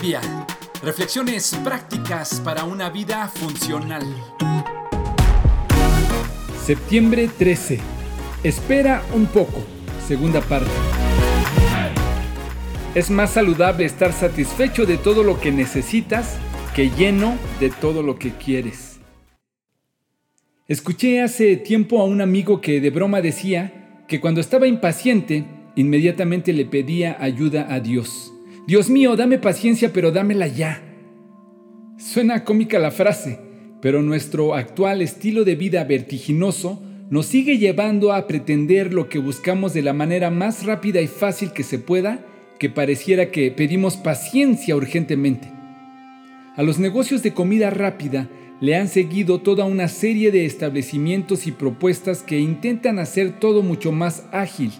día. Reflexiones prácticas para una vida funcional. Septiembre 13. Espera un poco. Segunda parte. Es más saludable estar satisfecho de todo lo que necesitas que lleno de todo lo que quieres. Escuché hace tiempo a un amigo que de broma decía que cuando estaba impaciente, inmediatamente le pedía ayuda a Dios. Dios mío, dame paciencia, pero dámela ya. Suena cómica la frase, pero nuestro actual estilo de vida vertiginoso nos sigue llevando a pretender lo que buscamos de la manera más rápida y fácil que se pueda, que pareciera que pedimos paciencia urgentemente. A los negocios de comida rápida le han seguido toda una serie de establecimientos y propuestas que intentan hacer todo mucho más ágil,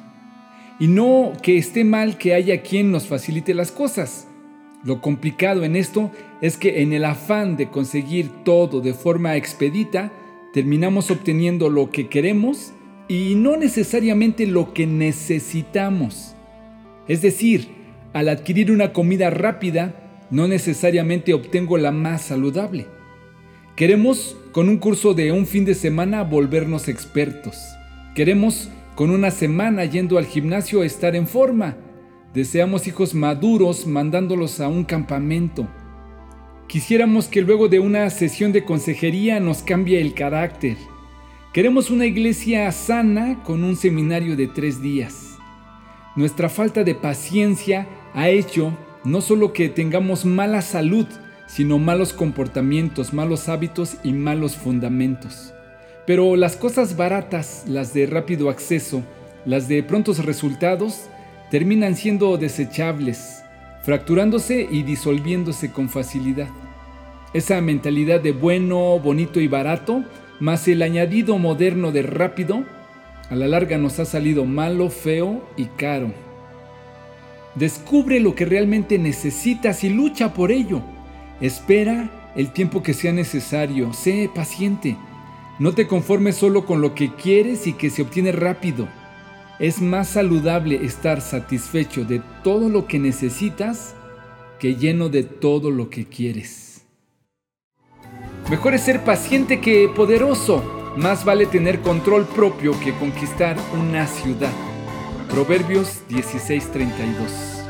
y no que esté mal que haya quien nos facilite las cosas. Lo complicado en esto es que en el afán de conseguir todo de forma expedita, terminamos obteniendo lo que queremos y no necesariamente lo que necesitamos. Es decir, al adquirir una comida rápida, no necesariamente obtengo la más saludable. Queremos con un curso de un fin de semana volvernos expertos. Queremos con una semana yendo al gimnasio estar en forma. Deseamos hijos maduros mandándolos a un campamento. Quisiéramos que luego de una sesión de consejería nos cambie el carácter. Queremos una iglesia sana con un seminario de tres días. Nuestra falta de paciencia ha hecho no solo que tengamos mala salud, sino malos comportamientos, malos hábitos y malos fundamentos. Pero las cosas baratas, las de rápido acceso, las de prontos resultados, terminan siendo desechables, fracturándose y disolviéndose con facilidad. Esa mentalidad de bueno, bonito y barato, más el añadido moderno de rápido, a la larga nos ha salido malo, feo y caro. Descubre lo que realmente necesitas y lucha por ello. Espera el tiempo que sea necesario, sé paciente. No te conformes solo con lo que quieres y que se obtiene rápido. Es más saludable estar satisfecho de todo lo que necesitas que lleno de todo lo que quieres. Mejor es ser paciente que poderoso. Más vale tener control propio que conquistar una ciudad. Proverbios 16:32